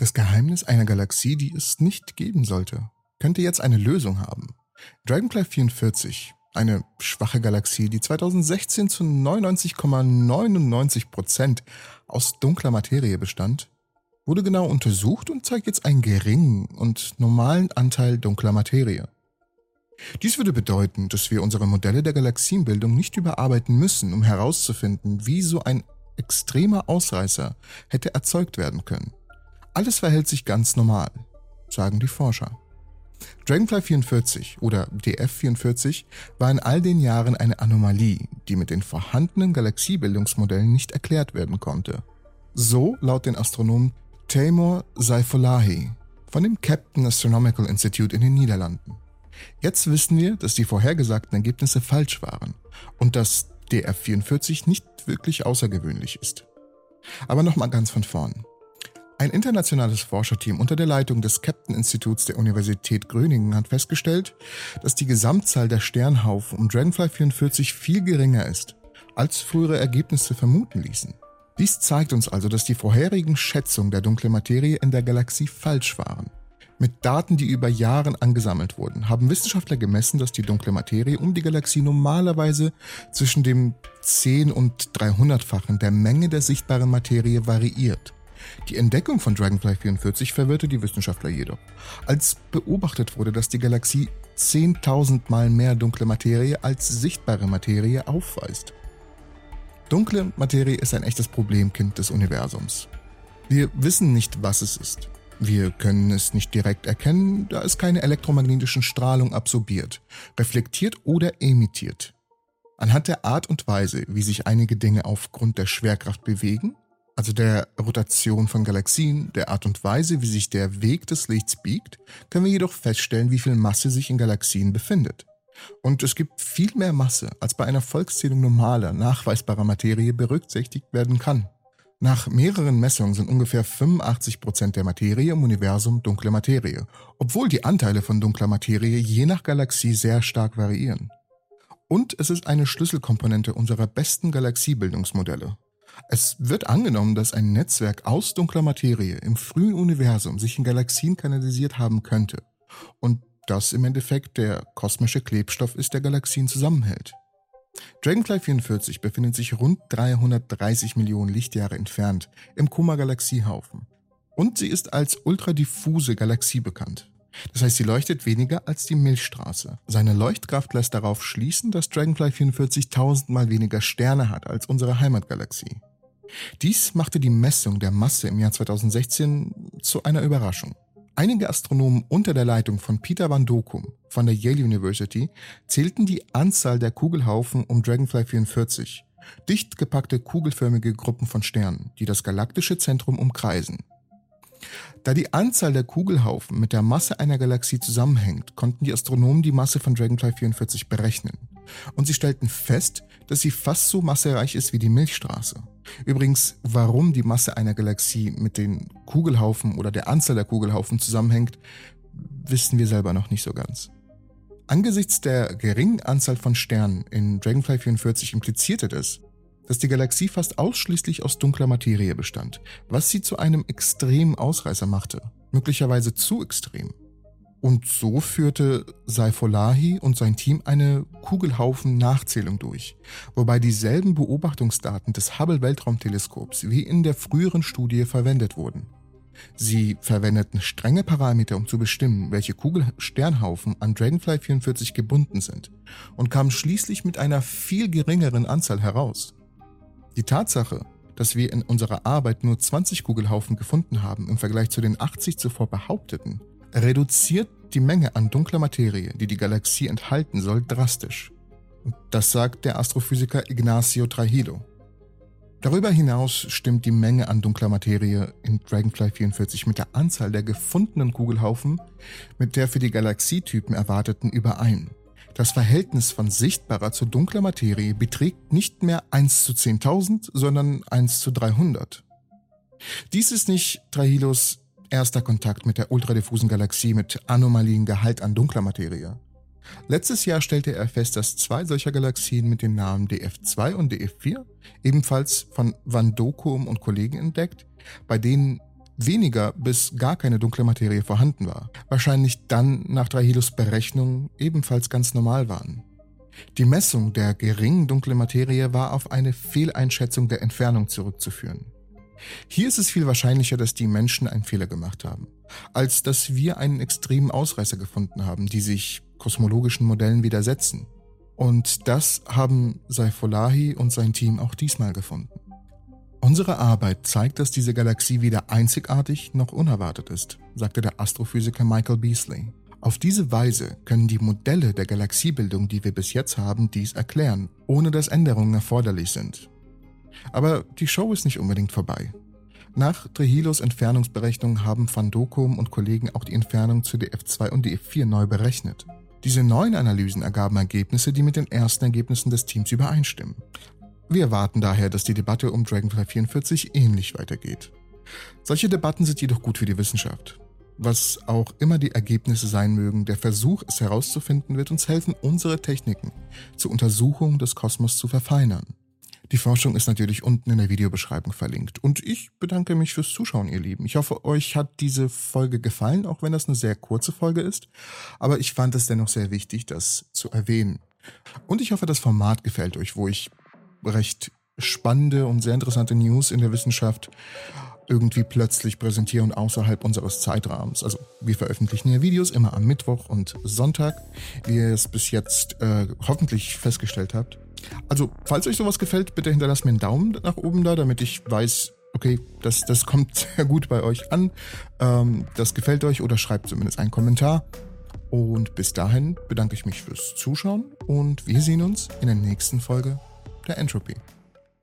Das Geheimnis einer Galaxie, die es nicht geben sollte, könnte jetzt eine Lösung haben. Dragonfly 44, eine schwache Galaxie, die 2016 zu 99,99 Prozent aus dunkler Materie bestand, wurde genau untersucht und zeigt jetzt einen geringen und normalen Anteil dunkler Materie. Dies würde bedeuten, dass wir unsere Modelle der Galaxienbildung nicht überarbeiten müssen, um herauszufinden, wie so ein extremer Ausreißer hätte erzeugt werden können. Alles verhält sich ganz normal, sagen die Forscher. Dragonfly 44 oder DF44 war in all den Jahren eine Anomalie, die mit den vorhandenen Galaxiebildungsmodellen nicht erklärt werden konnte. So laut den Astronomen Taimur Saifolahi von dem Captain Astronomical Institute in den Niederlanden. Jetzt wissen wir, dass die vorhergesagten Ergebnisse falsch waren und dass DF44 nicht wirklich außergewöhnlich ist. Aber nochmal ganz von vorn. Ein internationales Forscherteam unter der Leitung des Captain-Instituts der Universität Gröningen hat festgestellt, dass die Gesamtzahl der Sternhaufen um Dragonfly 44 viel geringer ist, als frühere Ergebnisse vermuten ließen. Dies zeigt uns also, dass die vorherigen Schätzungen der dunklen Materie in der Galaxie falsch waren. Mit Daten, die über Jahre angesammelt wurden, haben Wissenschaftler gemessen, dass die dunkle Materie um die Galaxie normalerweise zwischen dem 10 und 300-fachen der Menge der sichtbaren Materie variiert. Die Entdeckung von Dragonfly 44 verwirrte die Wissenschaftler jedoch, als beobachtet wurde, dass die Galaxie 10.000 Mal mehr dunkle Materie als sichtbare Materie aufweist. Dunkle Materie ist ein echtes Problemkind des Universums. Wir wissen nicht, was es ist. Wir können es nicht direkt erkennen, da es keine elektromagnetischen Strahlung absorbiert, reflektiert oder emittiert. Anhand der Art und Weise, wie sich einige Dinge aufgrund der Schwerkraft bewegen, also der Rotation von Galaxien, der Art und Weise, wie sich der Weg des Lichts biegt, können wir jedoch feststellen, wie viel Masse sich in Galaxien befindet. Und es gibt viel mehr Masse, als bei einer Volkszählung normaler, nachweisbarer Materie berücksichtigt werden kann. Nach mehreren Messungen sind ungefähr 85% der Materie im Universum dunkle Materie, obwohl die Anteile von dunkler Materie je nach Galaxie sehr stark variieren. Und es ist eine Schlüsselkomponente unserer besten Galaxiebildungsmodelle. Es wird angenommen, dass ein Netzwerk aus dunkler Materie im frühen Universum sich in Galaxien kanalisiert haben könnte und das im Endeffekt der kosmische Klebstoff ist, der Galaxien zusammenhält. Dragonfly 44 befindet sich rund 330 Millionen Lichtjahre entfernt im Koma-Galaxiehaufen und sie ist als ultradiffuse Galaxie bekannt. Das heißt, sie leuchtet weniger als die Milchstraße. Seine Leuchtkraft lässt darauf schließen, dass Dragonfly 44 tausendmal weniger Sterne hat als unsere Heimatgalaxie. Dies machte die Messung der Masse im Jahr 2016 zu einer Überraschung. Einige Astronomen unter der Leitung von Peter van Dokum von der Yale University zählten die Anzahl der Kugelhaufen um Dragonfly 44, dicht gepackte kugelförmige Gruppen von Sternen, die das galaktische Zentrum umkreisen. Da die Anzahl der Kugelhaufen mit der Masse einer Galaxie zusammenhängt, konnten die Astronomen die Masse von Dragonfly 44 berechnen. Und sie stellten fest, dass sie fast so massereich ist wie die Milchstraße. Übrigens, warum die Masse einer Galaxie mit den Kugelhaufen oder der Anzahl der Kugelhaufen zusammenhängt, wissen wir selber noch nicht so ganz. Angesichts der geringen Anzahl von Sternen in Dragonfly 44 implizierte das, dass die Galaxie fast ausschließlich aus dunkler Materie bestand, was sie zu einem extremen Ausreißer machte, möglicherweise zu extrem. Und so führte Saifolahi und sein Team eine Kugelhaufen-Nachzählung durch, wobei dieselben Beobachtungsdaten des Hubble-Weltraumteleskops wie in der früheren Studie verwendet wurden. Sie verwendeten strenge Parameter, um zu bestimmen, welche Kugelsternhaufen an Dragonfly 44 gebunden sind und kamen schließlich mit einer viel geringeren Anzahl heraus. Die Tatsache, dass wir in unserer Arbeit nur 20 Kugelhaufen gefunden haben im Vergleich zu den 80 zuvor behaupteten, reduziert die Menge an dunkler Materie, die die Galaxie enthalten soll, drastisch. Das sagt der Astrophysiker Ignacio Trajillo. Darüber hinaus stimmt die Menge an dunkler Materie in Dragonfly 44 mit der Anzahl der gefundenen Kugelhaufen mit der für die Galaxietypen erwarteten überein. Das Verhältnis von sichtbarer zu dunkler Materie beträgt nicht mehr 1 zu 10.000, sondern 1 zu 300. Dies ist nicht Trajillos erster Kontakt mit der ultradiffusen Galaxie mit anomalien Gehalt an dunkler Materie. Letztes Jahr stellte er fest, dass zwei solcher Galaxien mit den Namen DF2 und DF4, ebenfalls von Van Dokum und Kollegen entdeckt, bei denen weniger bis gar keine dunkle Materie vorhanden war, wahrscheinlich dann nach Drahilos Berechnung ebenfalls ganz normal waren. Die Messung der geringen dunklen Materie war auf eine Fehleinschätzung der Entfernung zurückzuführen. Hier ist es viel wahrscheinlicher, dass die Menschen einen Fehler gemacht haben, als dass wir einen extremen Ausreißer gefunden haben, die sich kosmologischen Modellen widersetzen. Und das haben Saifolahi und sein Team auch diesmal gefunden. Unsere Arbeit zeigt, dass diese Galaxie weder einzigartig noch unerwartet ist, sagte der Astrophysiker Michael Beasley. Auf diese Weise können die Modelle der Galaxiebildung, die wir bis jetzt haben, dies erklären, ohne dass Änderungen erforderlich sind. Aber die Show ist nicht unbedingt vorbei. Nach Trehilos Entfernungsberechnung haben Van Dokum und Kollegen auch die Entfernung zu DF2 und DF4 neu berechnet. Diese neuen Analysen ergaben Ergebnisse, die mit den ersten Ergebnissen des Teams übereinstimmen. Wir erwarten daher, dass die Debatte um Dragonfly 44 ähnlich weitergeht. Solche Debatten sind jedoch gut für die Wissenschaft. Was auch immer die Ergebnisse sein mögen, der Versuch, es herauszufinden, wird uns helfen, unsere Techniken zur Untersuchung des Kosmos zu verfeinern. Die Forschung ist natürlich unten in der Videobeschreibung verlinkt. Und ich bedanke mich fürs Zuschauen, ihr Lieben. Ich hoffe, euch hat diese Folge gefallen, auch wenn das eine sehr kurze Folge ist. Aber ich fand es dennoch sehr wichtig, das zu erwähnen. Und ich hoffe, das Format gefällt euch, wo ich recht spannende und sehr interessante News in der Wissenschaft irgendwie plötzlich präsentieren außerhalb unseres Zeitrahmens. Also wir veröffentlichen ja Videos immer am Mittwoch und Sonntag, wie ihr es bis jetzt äh, hoffentlich festgestellt habt. Also falls euch sowas gefällt, bitte hinterlasst mir einen Daumen nach oben da, damit ich weiß, okay, das, das kommt sehr gut bei euch an. Ähm, das gefällt euch oder schreibt zumindest einen Kommentar. Und bis dahin bedanke ich mich fürs Zuschauen und wir sehen uns in der nächsten Folge der Entropy.